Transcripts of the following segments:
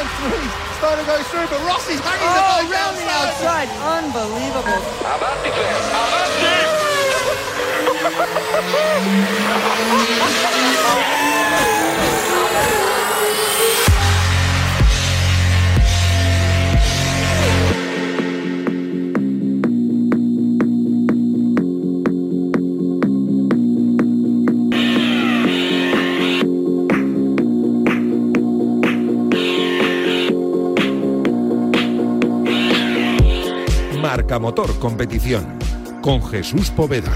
and three. to go through, but Rossi's hanging oh, the ball around the outside. Unbelievable. How about declare? How about Marca Motor Competición con Jesús Poveda.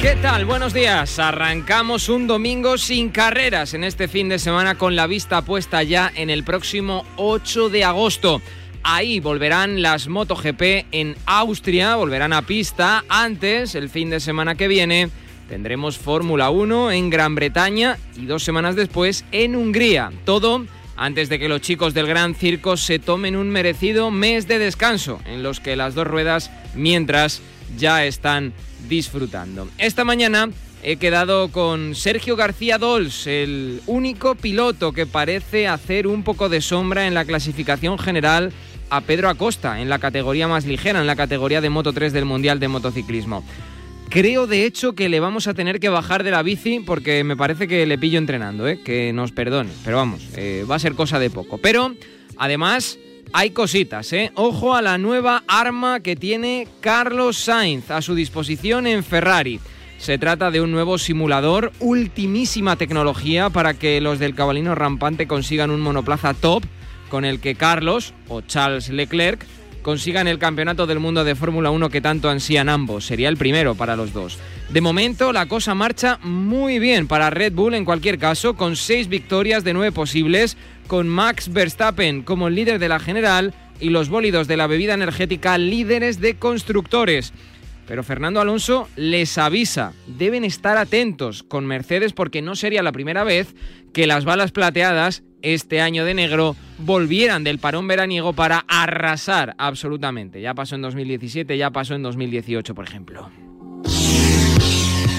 ¿Qué tal? Buenos días. Arrancamos un domingo sin carreras en este fin de semana con la vista puesta ya en el próximo 8 de agosto. Ahí volverán las MotoGP en Austria, volverán a pista. Antes, el fin de semana que viene, tendremos Fórmula 1 en Gran Bretaña y dos semanas después en Hungría. Todo antes de que los chicos del Gran Circo se tomen un merecido mes de descanso, en los que las dos ruedas, mientras, ya están disfrutando. Esta mañana he quedado con Sergio García Dols, el único piloto que parece hacer un poco de sombra en la clasificación general a Pedro Acosta en la categoría más ligera, en la categoría de Moto 3 del Mundial de Motociclismo. Creo de hecho que le vamos a tener que bajar de la bici porque me parece que le pillo entrenando, ¿eh? que nos perdone. Pero vamos, eh, va a ser cosa de poco. Pero además hay cositas, ¿eh? Ojo a la nueva arma que tiene Carlos Sainz a su disposición en Ferrari. Se trata de un nuevo simulador, ultimísima tecnología para que los del cabalino rampante consigan un monoplaza top con el que Carlos o Charles Leclerc consigan el campeonato del mundo de Fórmula 1 que tanto ansían ambos. Sería el primero para los dos. De momento la cosa marcha muy bien para Red Bull en cualquier caso, con seis victorias de nueve posibles, con Max Verstappen como líder de la general y los bólidos de la bebida energética líderes de constructores. Pero Fernando Alonso les avisa, deben estar atentos con Mercedes porque no sería la primera vez que las balas plateadas este año de negro volvieran del parón veraniego para arrasar absolutamente. Ya pasó en 2017, ya pasó en 2018, por ejemplo.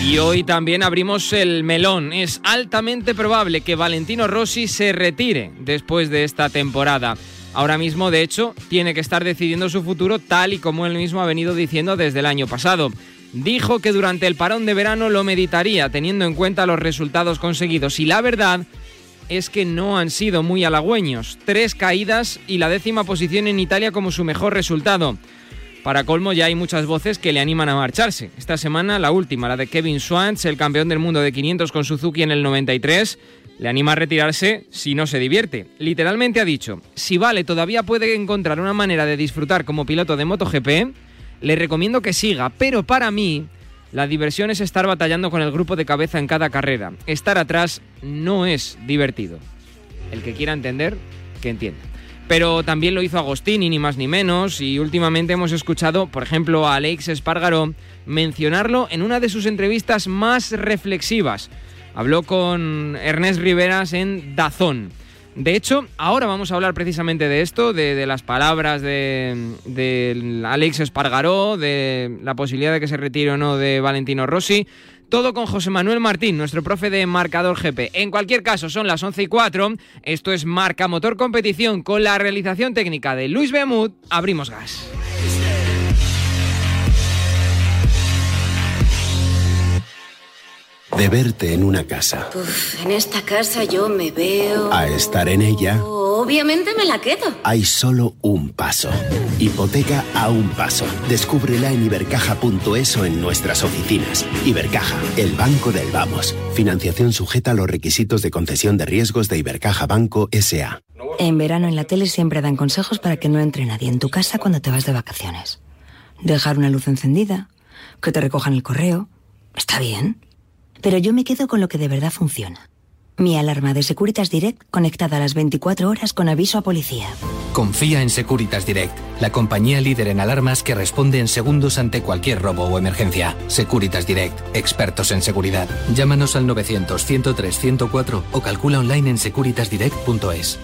Y hoy también abrimos el melón. Es altamente probable que Valentino Rossi se retire después de esta temporada. Ahora mismo, de hecho, tiene que estar decidiendo su futuro tal y como él mismo ha venido diciendo desde el año pasado. Dijo que durante el parón de verano lo meditaría teniendo en cuenta los resultados conseguidos y la verdad es que no han sido muy halagüeños. Tres caídas y la décima posición en Italia como su mejor resultado. Para colmo ya hay muchas voces que le animan a marcharse. Esta semana la última, la de Kevin Swantz, el campeón del mundo de 500 con Suzuki en el 93, le anima a retirarse si no se divierte. Literalmente ha dicho, si Vale todavía puede encontrar una manera de disfrutar como piloto de MotoGP, le recomiendo que siga, pero para mí la diversión es estar batallando con el grupo de cabeza en cada carrera. Estar atrás no es divertido. El que quiera entender, que entienda. Pero también lo hizo Agostini, ni más ni menos, y últimamente hemos escuchado, por ejemplo, a Alex Espargaró mencionarlo en una de sus entrevistas más reflexivas. Habló con Ernest Riveras en Dazón. De hecho, ahora vamos a hablar precisamente de esto, de, las palabras de, Alex Espargaró, de la posibilidad de que se retire o no de Valentino Rossi. Todo con José Manuel Martín, nuestro profe de marcador GP. En cualquier caso, son las 11 y 4. Esto es Marca Motor Competición con la realización técnica de Luis Beamud. Abrimos gas. De verte en una casa. en esta casa yo me veo... A estar en ella. Obviamente me la quedo. Hay solo un paso. Hipoteca a un paso. Descúbrela en ibercaja.es o en nuestras oficinas. Ibercaja, el banco del vamos. Financiación sujeta a los requisitos de concesión de riesgos de Ibercaja Banco SA. En verano en la tele siempre dan consejos para que no entre nadie en tu casa cuando te vas de vacaciones. Dejar una luz encendida, que te recojan el correo. Está bien. Pero yo me quedo con lo que de verdad funciona. Mi alarma de Securitas Direct conectada a las 24 horas con aviso a policía. Confía en Securitas Direct, la compañía líder en alarmas que responde en segundos ante cualquier robo o emergencia. Securitas Direct, expertos en seguridad. Llámanos al 900 103 104 o calcula online en securitasdirect.es.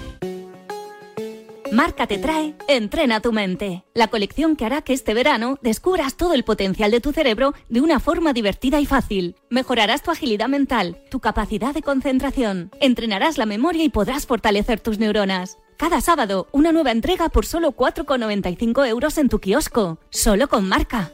Marca te trae Entrena tu mente, la colección que hará que este verano descubras todo el potencial de tu cerebro de una forma divertida y fácil. Mejorarás tu agilidad mental, tu capacidad de concentración, entrenarás la memoria y podrás fortalecer tus neuronas. Cada sábado, una nueva entrega por solo 4,95 euros en tu kiosco, solo con marca.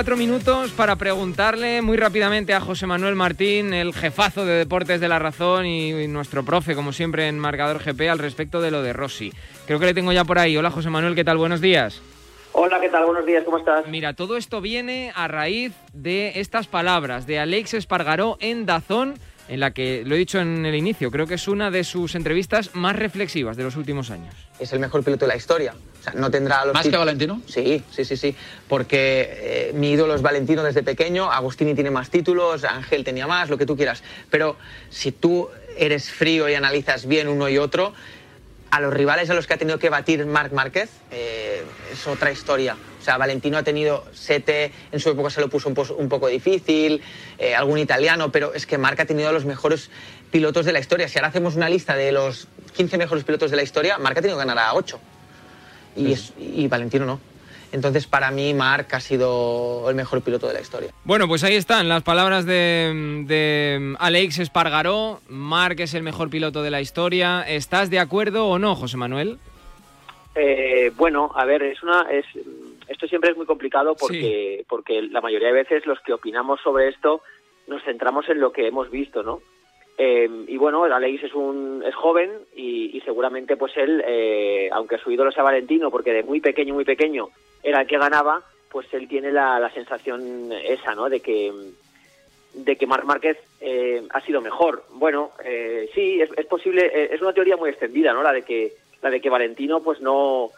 Cuatro minutos para preguntarle muy rápidamente a José Manuel Martín, el jefazo de Deportes de la Razón y nuestro profe, como siempre, en Marcador GP, al respecto de lo de Rossi. Creo que le tengo ya por ahí. Hola, José Manuel, ¿qué tal? Buenos días. Hola, ¿qué tal? Buenos días, ¿cómo estás? Mira, todo esto viene a raíz de estas palabras de Alex Espargaró en Dazón, en la que, lo he dicho en el inicio, creo que es una de sus entrevistas más reflexivas de los últimos años. Es el mejor piloto de la historia. O sea, no tendrá los ¿Más que Valentino? Sí, sí, sí, sí. Porque eh, mi ídolo es Valentino desde pequeño, Agostini tiene más títulos, Ángel tenía más, lo que tú quieras. Pero si tú eres frío y analizas bien uno y otro, a los rivales a los que ha tenido que batir Marc Márquez eh, es otra historia. O sea, Valentino ha tenido Sete, en su época se lo puso un, poco difícil, eh, algún italiano, pero es que Marc ha tenido a los mejores pilotos de la historia. Si ahora hacemos una lista de los 15 mejores pilotos de la historia, Marc ha tenido que ganar a 8 y, es- y Valentino no. Entonces, para mí, Marc ha sido el mejor piloto de la historia. Bueno, pues ahí están las palabras de, de Alex Espargaró. Marc es el mejor piloto de la historia. ¿Estás de acuerdo o no, José Manuel? Eh, bueno, a ver, es una, es, esto siempre es muy complicado porque, porque la mayoría de veces los que opinamos sobre esto nos centramos en lo que hemos visto, ¿no? Eh, y bueno, Alex es un es joven y, y seguramente pues él, eh, aunque su ídolo sea Valentino, porque de muy pequeño, muy pequeño era el que ganaba, pues él tiene la, la sensación esa, ¿no? De que de que Marc Márquez eh, ha sido mejor. Bueno, eh, sí, es, es posible, eh, es una teoría muy extendida, ¿no? La de que la de que Valentino pues no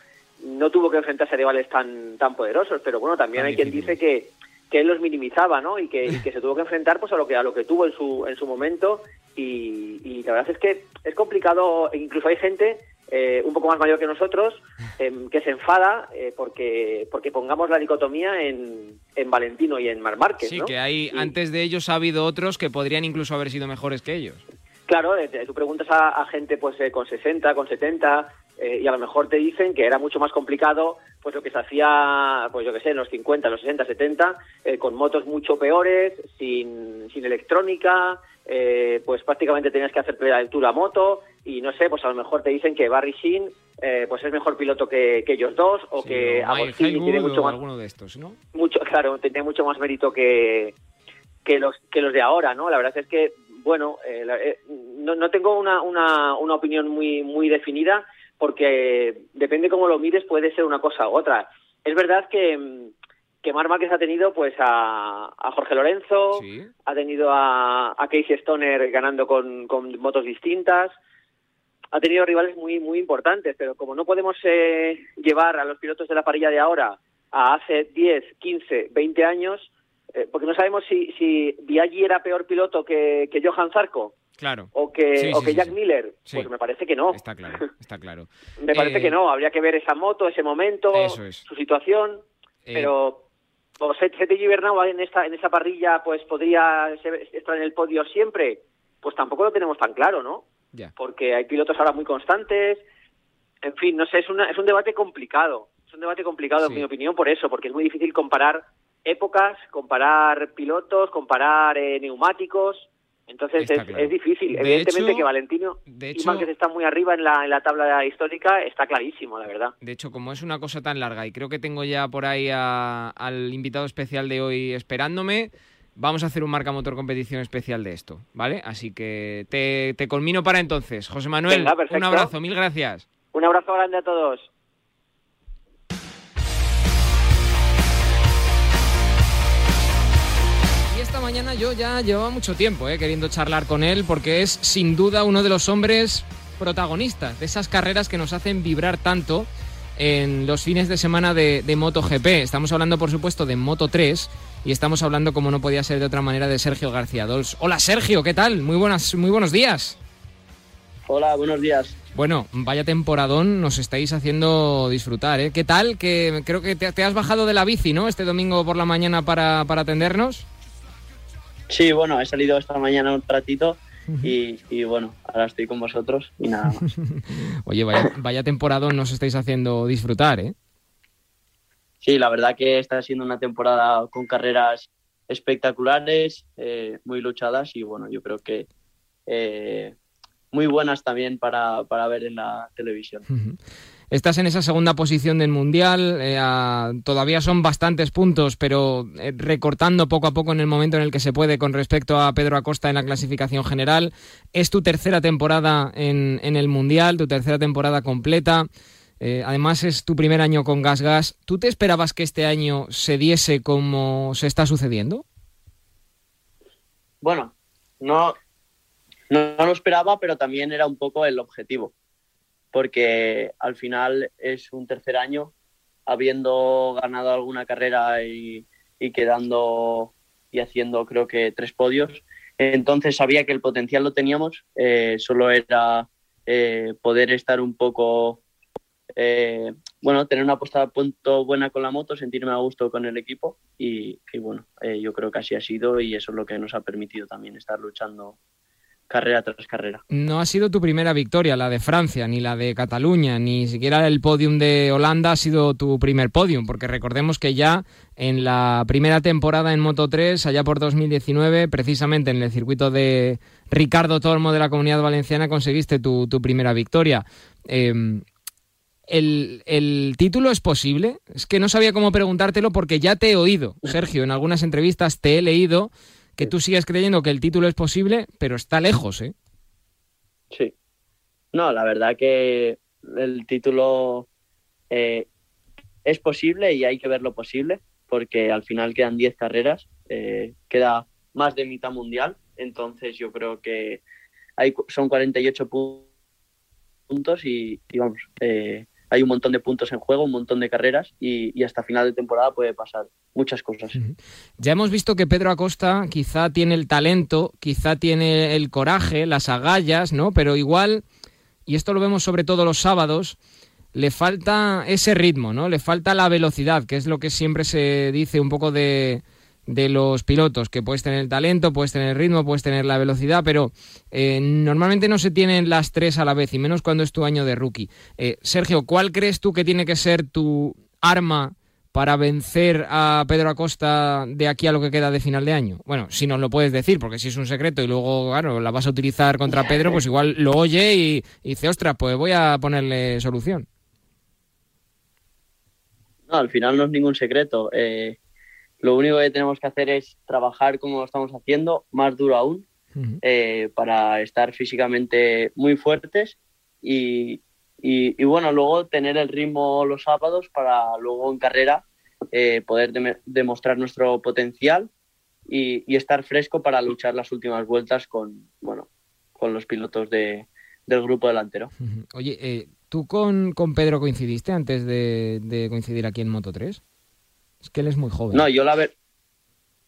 no tuvo que enfrentarse a rivales tan tan poderosos, pero bueno, también hay quien dice que que él los minimizaba, ¿no? Y que, y que se tuvo que enfrentar pues a lo que a lo que tuvo en su en su momento y, y la verdad es que es complicado, e incluso hay gente eh, un poco más mayor que nosotros em, que se enfada eh, porque porque pongamos la dicotomía en, en Valentino y en Mar Márquez, Sí, ¿no? que hay, Y- antes de ellos ha habido otros que podrían incluso haber sido mejores que ellos. Claro, eh, tú preguntas a, a gente pues eh, con 60, con 70 eh, y a lo mejor te dicen que era mucho más complicado pues lo que se hacía, pues yo que sé, en los 50, los 60, 70, eh, con motos mucho peores, sin, sin electrónica, eh, pues prácticamente tenías que hacer altura a moto y no sé, pues a lo mejor te dicen que Barry Sheen eh, pues es mejor piloto que, que ellos dos o que Agostini tiene mucho más alguno de estos, ¿no? mucho, claro, tenía mucho más mérito que, que los que los de ahora, ¿no? La verdad es que, bueno, eh, eh, no, no tengo una, una, una opinión muy muy definida porque depende cómo lo mires puede ser una cosa u otra. Es verdad que que Marc Márquez ha tenido pues a, a Jorge Lorenzo, ha tenido a, a Casey Stoner ganando con, con motos distintas, ha tenido rivales muy muy importantes, pero como no podemos eh, llevar a los pilotos de la parrilla de ahora a hace 10, 15, 20 años, eh, porque no sabemos si, si Biaggi era peor piloto que, que Johan Zarco Claro. o que, Sí, o sí, que sí, Jack. Miller, pues me parece que no. Está claro, está claro. Me parece Eh, que no, habría que ver esa moto, ese momento, es. su situación, Eh, pero o Set- Sete Gibernau en esta en esa parrilla pues podría estar en el podio siempre, pues tampoco lo tenemos tan claro, ¿no? Ya. Porque hay pilotos ahora muy constantes, en fin, no sé, es una es un debate complicado, es un debate complicado en mi opinión por eso, porque es muy difícil comparar épocas, comparar pilotos, comparar eh, neumáticos. Entonces es, claro. es difícil. De Evidentemente hecho- que Valentino de y hecho- Márquez están muy arriba en la, en la tabla histórica, está clarísimo, la verdad. De hecho, como es una cosa tan larga y creo que tengo ya por ahí a- al invitado especial de hoy esperándome, vamos a hacer un marca motor competición especial de esto, ¿vale? Así que te, te culmino para entonces. José Manuel, Venga, un abrazo, mil gracias. Un abrazo grande a todos. Mañana yo ya llevaba mucho tiempo eh, queriendo charlar con él porque es sin duda uno de los hombres protagonistas de esas carreras que nos hacen vibrar tanto en los fines de semana de, de MotoGP. Estamos hablando, por supuesto, de Moto 3 y estamos hablando, como no podía ser de otra manera, de Sergio García Dols. Hola Sergio, ¿qué tal? Muy, buenas, muy buenos días. Hola, buenos días. Bueno, vaya temporadón nos estáis haciendo disfrutar, ¿eh? ¿Qué tal? Que creo que te, has bajado de la bici, ¿no? Este domingo por la mañana para, para atendernos. Sí, bueno, he salido esta mañana un ratito y, y, bueno, ahora estoy con vosotros y nada más. Oye, vaya, vaya temporadón nos estáis haciendo disfrutar, ¿eh? Sí, la verdad que está siendo una temporada con carreras espectaculares, eh, muy luchadas y bueno, yo creo que eh, muy buenas también para, para ver en la televisión. Estás en esa segunda posición del Mundial, eh, todavía son bastantes puntos, pero eh, recortando poco a poco en el momento en el que se puede con respecto a Pedro Acosta en la clasificación general. Es tu tercera temporada en, el Mundial, tu tercera temporada completa. Eh, además es tu primer año con Gas Gas. ¿Tú te esperabas que este año se diese como se está sucediendo? Bueno, no, no, lo esperaba, pero también era un poco el objetivo, porque al final es un tercer año, habiendo ganado alguna carrera y, quedando y haciendo creo que tres podios. Entonces sabía que el potencial lo teníamos, eh, solo era eh, poder estar un poco, eh, bueno, tener una puesta a punto buena con la moto, sentirme a gusto con el equipo y, y bueno, yo creo que así ha sido y eso es lo que nos ha permitido también estar luchando carrera tras carrera. No ha sido tu primera victoria, la de Francia, ni la de Cataluña, ni siquiera el podium de Holanda ha sido tu primer podium, porque recordemos que ya en la primera temporada en Moto 3, allá por 2019, precisamente en el circuito de Ricardo Tormo de la Comunidad Valenciana, conseguiste tu, primera victoria. Em, el, ¿El título es posible? Es que no sabía cómo preguntártelo porque ya te he oído, Sergio, en algunas entrevistas te he leído que tú sigues creyendo que el título es posible, pero está lejos, ¿eh? Sí. No, la verdad que el título eh, es posible y hay que ver lo posible, porque al final quedan 10 carreras, eh, queda más de mitad mundial, entonces yo creo que hay, son 48 puntos y, y vamos, eh, hay un montón de puntos en juego, un montón de carreras y, hasta final de temporada puede pasar muchas cosas. Ya hemos visto que Pedro Acosta quizá tiene el talento, quizá tiene el coraje, las agallas, ¿no? Pero igual, y esto lo vemos sobre todo los sábados, le falta ese ritmo, ¿no? Le falta la velocidad, que es lo que siempre se dice un poco de, de los pilotos, que puedes tener el talento, puedes tener el ritmo, puedes tener la velocidad, pero eh, normalmente no se tienen las tres a la vez, y menos cuando es tu año de rookie. Eh, Sergio, ¿cuál crees tú que tiene que ser tu arma para vencer a Pedro Acosta de aquí a lo que queda de final de año? Bueno, si nos lo puedes decir, porque si es un secreto y luego, claro, la vas a utilizar contra Pedro, pues igual lo oye y, dice, ostras, pues voy a ponerle solución. No, al final no es ningún secreto. Eh, lo único que tenemos que hacer es trabajar como lo estamos haciendo, más duro aún, eh, para estar físicamente muy fuertes y, bueno, luego tener el ritmo los sábados para luego en carrera eh, poder demostrar nuestro potencial y, estar fresco para luchar las últimas vueltas con, bueno, con los pilotos de, del grupo delantero. Oye, eh, ¿tú con, Pedro coincidiste antes de, de coincidir aquí en Moto 3? Es que él es muy joven. No, yo la, ver...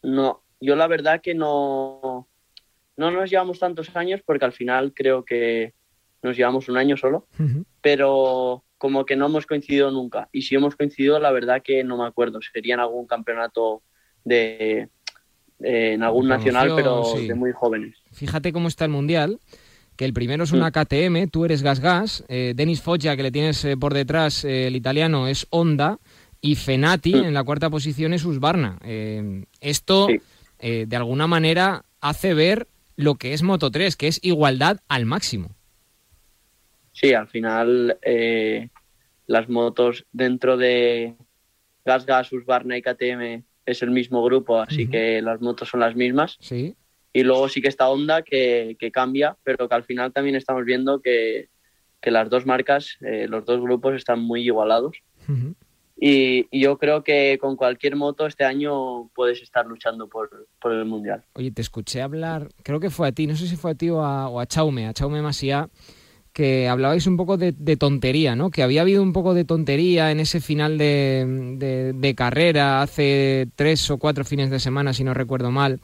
no, yo la verdad que no, no nos llevamos tantos años porque al final creo que nos llevamos un año solo, pero como que no hemos coincidido nunca. Y si hemos coincidido, la verdad que no me acuerdo. Sería en algún campeonato de, en algún nacional, pero de muy jóvenes. Fíjate cómo está el mundial. Que el primero es una mm. KTM, tú eres Gas Gas, eh, Denis Foggia, que le tienes eh, por detrás, eh, el italiano, es Honda, y Fenati mm. en la cuarta posición es Usbarna. Eh, esto, eh, de alguna manera, hace ver lo que es Moto 3, que es igualdad al máximo. Sí, al final eh, las motos dentro de Gas Gas, Usbarna y KTM es el mismo grupo, así que las motos son las mismas. Sí. Y luego sí que está Honda que, cambia, pero que al final también estamos viendo que, las dos marcas, los dos grupos están muy igualados Y, yo creo que con cualquier moto este año puedes estar luchando por, por el Mundial. Oye, te escuché hablar, creo que fue a ti, no sé si fue a ti o a, o a Chaume, a Chaume Masía, que hablabais un poco de, tontería, ¿no? Que había habido un poco de tontería en ese final de- de carrera hace tres o cuatro fines de semana, si no recuerdo mal,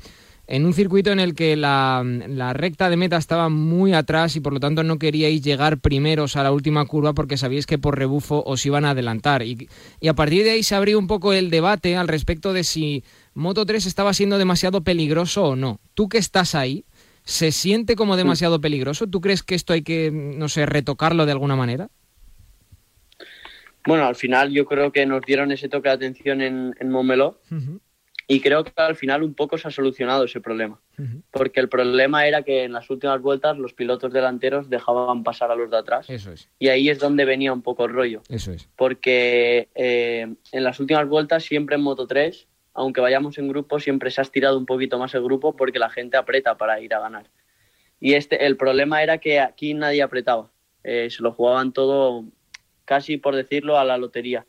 en un circuito en el que la, la recta de meta estaba muy atrás y por lo tanto no queríais llegar primeros a la última curva porque sabíais que por rebufo os iban a adelantar. Y, y a partir de ahí se abrió un poco el debate al respecto de si Moto 3 estaba siendo demasiado peligroso o no. Tú que estás ahí, ¿se siente como demasiado peligroso? ¿Tú crees que esto hay que, no sé, retocarlo de alguna manera? Bueno, al final yo creo que nos dieron ese toque de atención en, en Montmeló y creo que al final un poco se ha solucionado ese problema. Porque el problema era que en las últimas vueltas los pilotos delanteros dejaban pasar a los de atrás. Eso es, Y ahí es donde venía un poco el rollo. eso es. Porque eh, en las últimas vueltas, siempre en Moto 3, aunque vayamos en grupo, siempre se ha estirado un poquito más el grupo porque la gente aprieta para ir a ganar. Y este, el problema era que aquí nadie apretaba. Eh, se lo jugaban todo, casi por decirlo, a la lotería.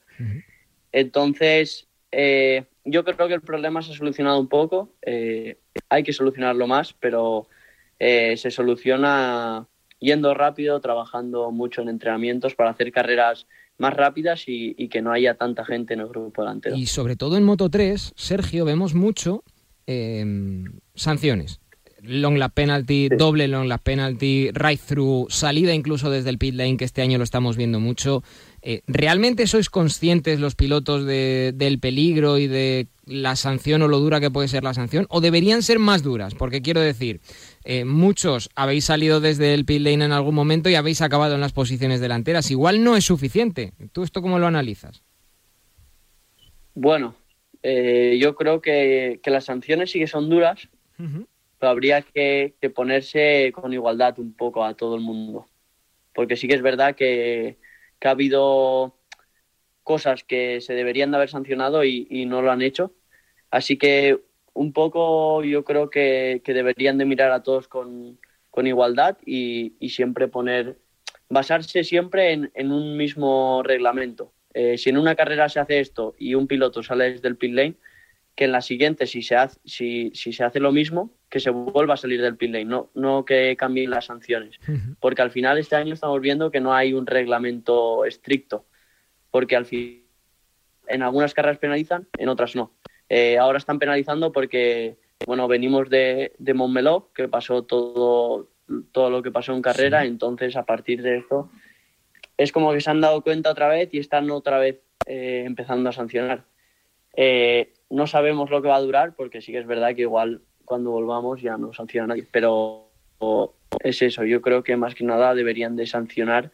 Entonces, eh, yo creo que el problema se ha solucionado un poco. eh, hay que solucionarlo más, pero eh, se soluciona yendo rápido, trabajando mucho en entrenamientos para hacer carreras más rápidas y, y que no haya tanta gente en el grupo delantero. Y sobre todo en Moto 3, Sergio, vemos mucho eh, sanciones. Long lap penalty, doble long lap penalty, right through, salida incluso desde el pit lane, que este año lo estamos viendo mucho. Eh, ¿Realmente sois conscientes los pilotos de- del peligro y de la sanción o lo dura que puede ser la sanción? ¿O deberían ser más duras? Porque quiero decir, eh, muchos habéis salido desde el pit lane en algún momento y habéis acabado en las posiciones delanteras. Igual no es suficiente. ¿Tú esto cómo lo analizas? Bueno, eh, yo creo que, que las sanciones sí que son duras, pero habría que, que ponerse con igualdad un poco a todo el mundo. Porque sí que es verdad que, que ha habido cosas que se deberían de haber sancionado y, no lo han hecho. Así que un poco yo creo que, deberían de mirar a todos con, igualdad y, siempre poner, basarse siempre en, en un mismo reglamento. Eh, si en una carrera se hace esto y un piloto sale desde el pit lane, que en la siguiente, si se hace, si, si se hace lo mismo, que se vuelva a salir del pit lane, no, no que cambien las sanciones. Porque al final este año estamos viendo que no hay un reglamento estricto, porque al fin en algunas carreras penalizan, en otras no. Eh, ahora están penalizando porque, bueno, venimos de, de Montmeló, que pasó todo, todo lo que pasó en carrera, entonces a partir de esto es como que se han dado cuenta otra vez y están otra vez eh, empezando a sancionar. Eh, no sabemos lo que va a durar porque sí que es verdad que igual cuando volvamos ya no sanciona nadie, pero es eso, yo creo que más que nada deberían de sancionar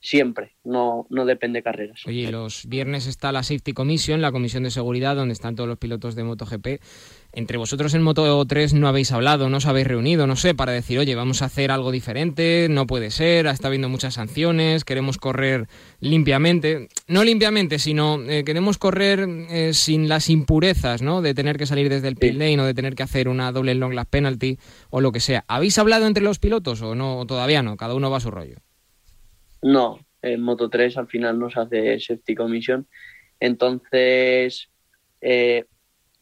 siempre, no, no depende de carreras. Oye, y los viernes está la Safety Commission, la comisión de seguridad, donde están todos los pilotos de MotoGP. Entre vosotros en Moto 3 no habéis hablado, no os habéis reunido, no sé, para decir, oye, vamos a hacer algo diferente, no puede ser, está habiendo muchas sanciones, queremos correr limpiamente. No limpiamente, sino eh, queremos correr eh, sin las impurezas, ¿no? De tener que salir desde el pit lane o de tener que hacer una doble long lap penalty o lo que sea. ¿Habéis hablado entre los pilotos o no? O todavía no, cada uno va a su rollo. No, en Moto 3 al final no se hace safety commission. Entonces, eh,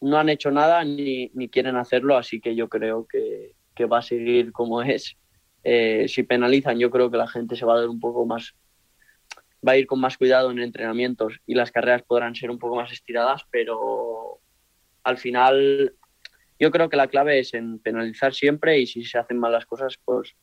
no han hecho nada ni, ni, quieren hacerlo, así que yo creo que, que va a seguir como es. Eh, si penalizan, yo creo que la gente se va a dar un poco más, va a ir con más cuidado en entrenamientos y las carreras podrán ser un poco más estiradas, pero al final yo creo que la clave es en penalizar siempre y si se hacen mal las cosas, pues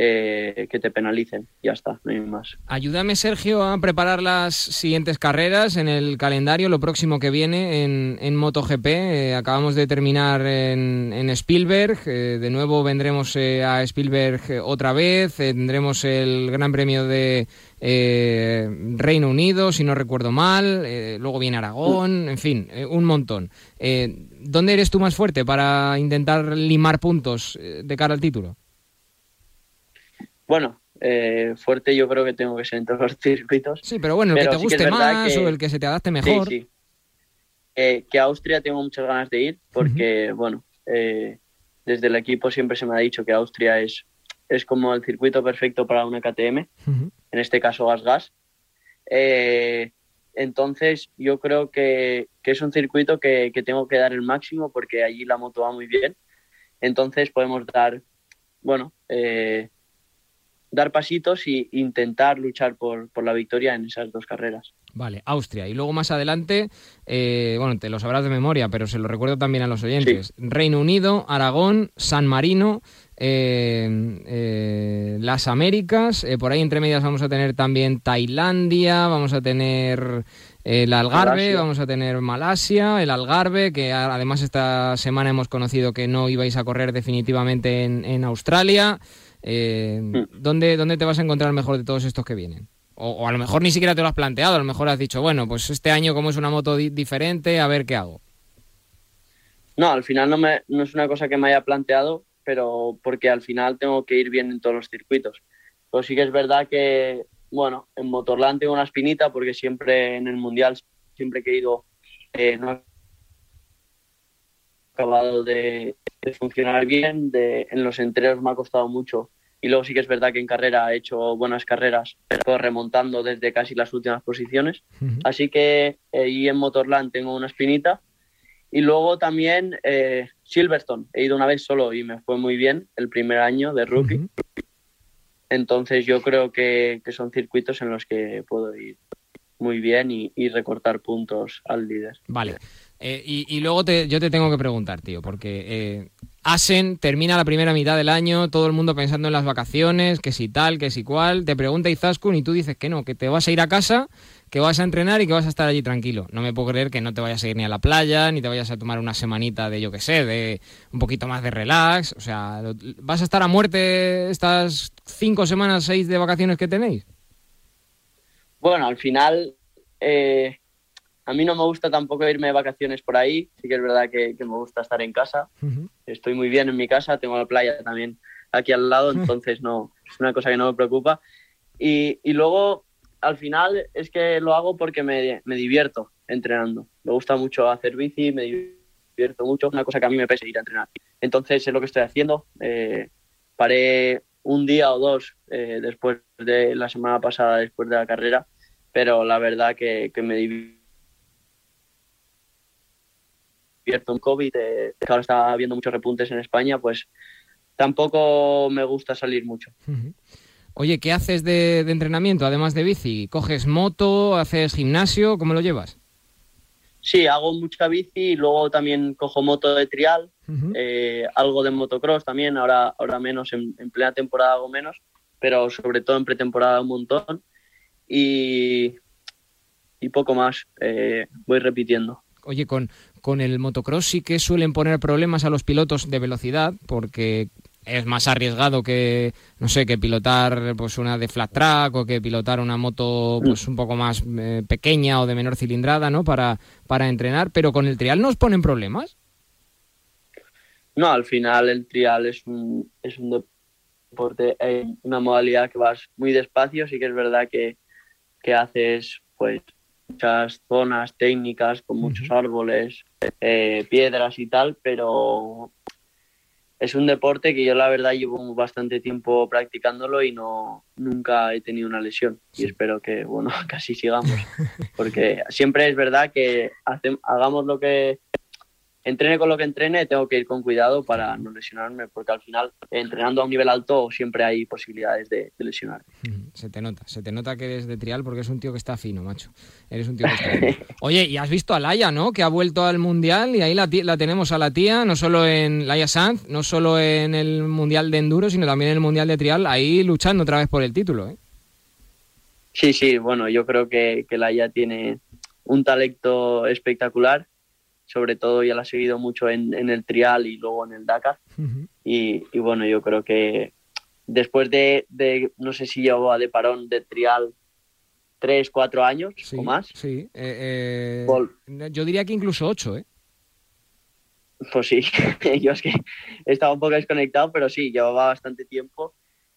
eh, que te penalicen. Ya está, no hay más. Ayúdame, Sergio, a preparar las siguientes carreras en el calendario, lo próximo que viene en, en MotoGP. Eh, acabamos de terminar en, en Spielberg. Eh, de nuevo vendremos a Spielberg otra vez. tendremos el Gran Premio de Reino Unido, si no recuerdo mal. luego viene Aragón, en fin, un montón. ¿Dónde eres tú más fuerte para intentar limar puntos de cara al título? Bueno, eh, fuerte yo creo que tengo que ser en todos los circuitos. Sí, pero bueno, el pero que te guste sí que más que, o el que se te adapte mejor. Sí, sí. Eh, que a Austria tengo muchas ganas de ir porque, uh -huh. bueno, eh, desde el equipo siempre se me ha dicho que Austria es, es como el circuito perfecto para una KTM, uh -huh. en este caso Gas Gas. entonces yo creo que, que es un circuito que, que, tengo que dar el máximo porque allí la moto va muy bien. Entonces podemos dar, bueno, eh, dar pasitos e intentar luchar por, por, la victoria en esas dos carreras. Vale, Austria. Y luego más adelante, eh, bueno, te lo sabrás de memoria, pero se lo recuerdo también a los oyentes. Sí. Reino Unido, Aragón, San Marino, eh, eh, las Américas, eh, por ahí entre medias vamos a tener también Tailandia, vamos a tener el Algarve, Malasia. vamos a tener Malasia, el Algarve, que además esta semana hemos conocido que no ibais a correr definitivamente en, en Australia. Eh, mm. ¿dónde, ¿Dónde te vas a encontrar mejor de todos estos que vienen? O, o, a lo mejor ni siquiera te lo has planteado, a lo mejor has dicho, bueno, pues este año como es una moto di diferente, a ver qué hago. No, al final no, me, no es una cosa que me haya planteado, pero porque al final tengo que ir bien en todos los circuitos. Pero sí que es verdad que, bueno, en Motorland tengo una espinita porque siempre en el Mundial, siempre que he ido, eh, no acabado de, de funcionar bien, de, en los entrenos me ha costado mucho. Y luego sí que es verdad que en carrera he hecho buenas carreras, pero remontando desde casi las últimas posiciones. Uh -huh. Así que ahí en Motorland tengo una espinita y luego también eh, Silverstone. He ido una vez solo y me fue muy bien el primer año de rookie. Uh -huh. Entonces yo creo que, que, son circuitos en los que puedo ir muy bien y, y recortar puntos al líder. Vale. Eh, y, y, luego te, yo te tengo que preguntar, tío, porque eh, Asen termina la primera mitad del año, todo el mundo pensando en las vacaciones, que si tal, que si cual. Te pregunta Izaskun y tú dices que no, que te vas a ir a casa que vas a entrenar y que vas a estar allí tranquilo. No me puedo creer que no te vayas a ir ni a la playa, ni te vayas a tomar una semanita de, yo qué sé, de un poquito más de relax. O sea, ¿vas a estar a muerte estas cinco semanas, seis de vacaciones que tenéis? Bueno, al final, eh, a mí no me gusta tampoco irme de vacaciones por ahí. Sí que es verdad que, que me gusta estar en casa. Uh -huh. Estoy muy bien en mi casa, tengo la playa también aquí al lado, entonces no, es una cosa que no me preocupa. Y, y luego al final es que lo hago porque me, me, divierto entrenando. Me gusta mucho hacer bici, me divierto mucho, una cosa que a mí me pese ir a entrenar. Entonces es lo que estoy haciendo. Eh, paré un día o dos eh, después de la semana pasada, después de la carrera, pero la verdad que, que me divierto en COVID, eh, que ahora está habiendo muchos repuntes en España, pues tampoco me gusta salir mucho. Uh -huh. Oye, ¿qué haces de, de, entrenamiento además de bici? ¿Coges moto? ¿Haces gimnasio? ¿Cómo lo llevas? Sí, hago mucha bici y luego también cojo moto de trial, uh -huh. eh, algo de motocross también, ahora, ahora menos, en, en, plena temporada hago menos, pero sobre todo en pretemporada un montón y, y poco más, eh, voy repitiendo. Oye, con, con el motocross sí que suelen poner problemas a los pilotos de velocidad, porque es más arriesgado que, no sé, que pilotar pues una de flat track o que pilotar una moto pues un poco más eh, pequeña o de menor cilindrada, ¿no? Para, para entrenar, pero con el trial no os ponen problemas. No, al final el trial es un, es un deporte, eh, una modalidad que vas muy despacio, sí que es verdad que, que haces pues muchas zonas técnicas con muchos árboles, eh, piedras y tal, pero es un deporte que yo la verdad llevo bastante tiempo practicándolo y no nunca he tenido una lesión. Y espero que bueno casi sigamos porque siempre es verdad que hace, hagamos lo que entrene con lo que entrene tengo que ir con cuidado para no lesionarme porque al final entrenando a un nivel alto siempre hay posibilidades de, de lesionar. Se te nota se te nota que eres de trial porque es un tío que está fino macho. Eres un tío que está fino. oye y has visto a Laia no que ha vuelto al mundial y ahí la, la tenemos a la tía no solo en Laia Sanz no solo en el mundial de enduro sino también en el mundial de trial ahí luchando otra vez por el título ¿eh? sí sí bueno yo creo que, que Laia tiene un talento espectacular sobre todo ya la ha seguido mucho en, en, el trial y luego en el Dakar. Uh -huh. y, y, bueno, yo creo que después de, de no sé si llevaba de parón de trial tres, cuatro años sí, o más. Sí, eh, eh, yo diría que incluso ocho, ¿eh? Pues sí, yo es que estaba un poco desconectado, pero sí, llevaba bastante tiempo.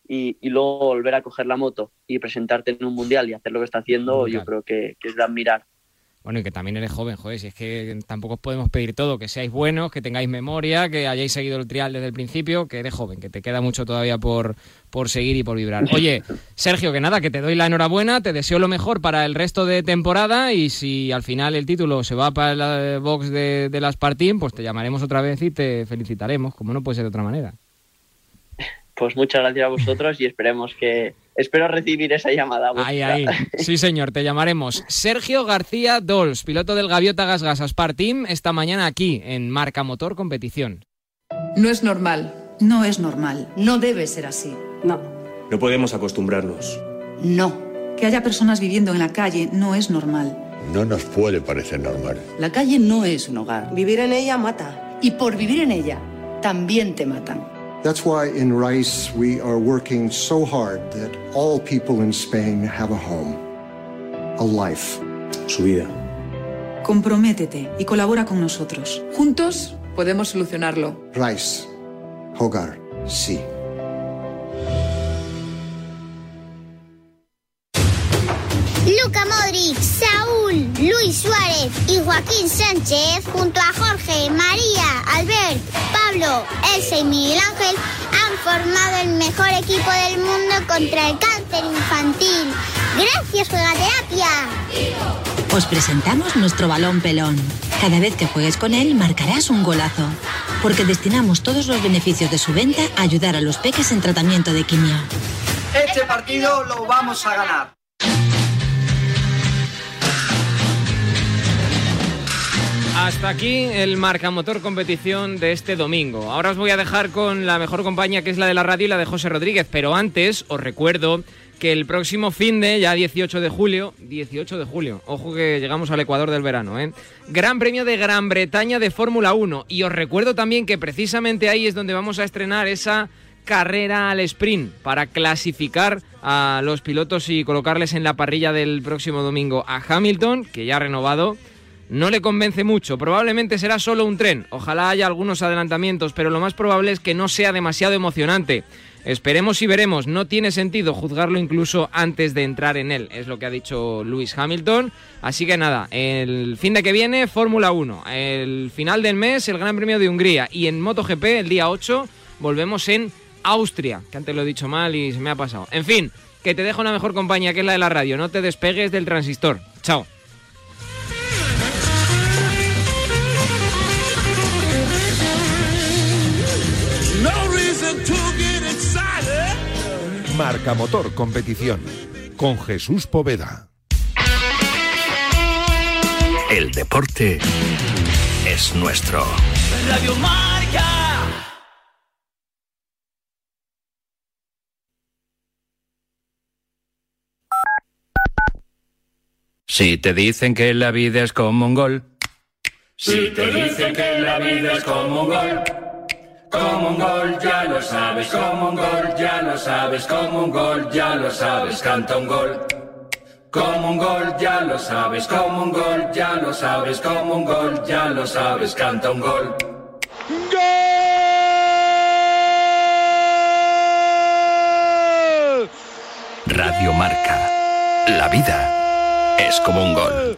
Y, y, luego volver a coger la moto y presentarte en un mundial y hacer lo que está haciendo, yo creo que, que es de admirar Bueno, y que también eres joven, joder, si es que tampoco os podemos pedir todo, que seáis buenos, que tengáis memoria, que hayáis seguido el trial desde el principio, que eres joven, que te queda mucho todavía por, por seguir y por vibrar. Oye, Sergio, que nada, que te doy la enhorabuena, te deseo lo mejor para el resto de temporada y si al final el título se va para la box de, de las Partín, pues te llamaremos otra vez y te felicitaremos, como no puede ser de otra manera. Pues muchas gracias a vosotros y esperemos que, espero recibir esa llamada. Ahí, ahí. Sí, señor, te llamaremos. Sergio García Dols, piloto del Gaviota Gas Gas Aspar Team, esta mañana aquí en Marca Motor Competición. No es normal. No es normal. No debe ser así. No. No podemos acostumbrarnos. No. Que haya personas viviendo en la calle no es normal. No nos puede parecer normal. La calle no es un hogar. Vivir en ella mata. Y por vivir en ella, también te matan. That's why in Rice we are working so hard that all people in Spain have a home, a life. Su vida. Comprométete y colabora con nosotros. Juntos podemos solucionarlo. Rice, hogar, sí. Joaquín Sánchez, junto a Jorge, María, Albert, Pablo, Elsa y Miguel Ángel, han formado el mejor equipo del mundo contra el cáncer infantil. Gracias, Juegaterapia. Os presentamos nuestro balón pelón. Cada vez que juegues con él marcarás un golazo. Porque destinamos todos los beneficios de su venta a ayudar a los peques en tratamiento de quimio. Este partido lo vamos a ganar. Hasta aquí el Marcamotor competición de este domingo. Ahora os voy a dejar con la mejor compañía que es la de la radio y la de José Rodríguez, pero antes os recuerdo que el próximo fin de, ya 18 de julio, 18 de julio, ojo que llegamos al Ecuador del verano, ¿eh? Gran Premio de Gran Bretaña de Fórmula 1. Y os recuerdo también que precisamente ahí es donde vamos a estrenar esa carrera al sprint para clasificar a los pilotos y colocarles en la parrilla del próximo domingo a Hamilton, que ya ha renovado no le convence mucho. Probablemente será solo un tren. Ojalá haya algunos adelantamientos, pero lo más probable es que no sea demasiado emocionante. Esperemos y veremos. No tiene sentido juzgarlo incluso antes de entrar en él, es lo que ha dicho Lewis Hamilton. Así que nada, el fin de que viene, Fórmula 1. El final del mes, el Gran Premio de Hungría. Y en MotoGP, el día 8, volvemos en Austria, que antes lo he dicho mal y se me ha pasado. En fin, que te dejo una mejor compañía que es la de la radio. No te despegues del transistor. Chao. Marca Motor Competición con Jesús Poveda. El deporte es nuestro. Radio Marca. Si te dicen que la vida es como un gol. Si te dicen que la vida es como un gol. Como un gol, ya lo sabes, como un gol, ya lo sabes, como un gol, ya lo sabes, canta un gol. Como un gol, ya lo sabes, como un gol, ya lo sabes, como un gol, ya lo sabes, canta un gol. Radio Marca. La vida es como un gol.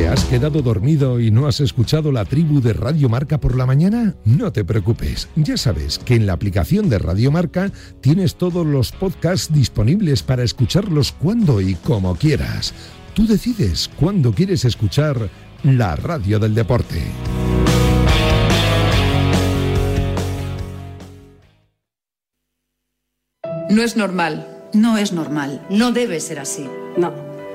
¿Te has quedado dormido y no has escuchado la tribu de Radio Marca por la mañana? No te preocupes, ya sabes que en la aplicación de Radio Marca tienes todos los podcasts disponibles para escucharlos cuando y como quieras. Tú decides cuándo quieres escuchar la radio del deporte. No es normal. No es normal. No debe ser así. No.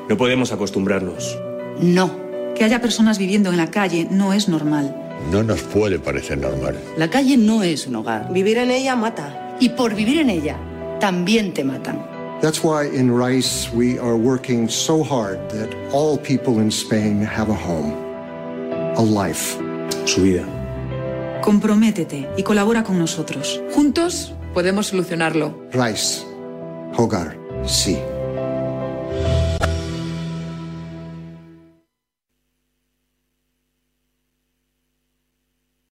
No podemos acostumbrarnos. No. Que haya personas viviendo en la calle no es normal. No nos puede parecer normal. La calle no es un hogar. Vivir en ella mata. Y por vivir en ella, también te matan. That's why in Rice we are working so hard that all people in Spain have a home, a life. Su vida. Comprométete y colabora con nosotros. Juntos podemos solucionarlo. Rice, Hogar, sí.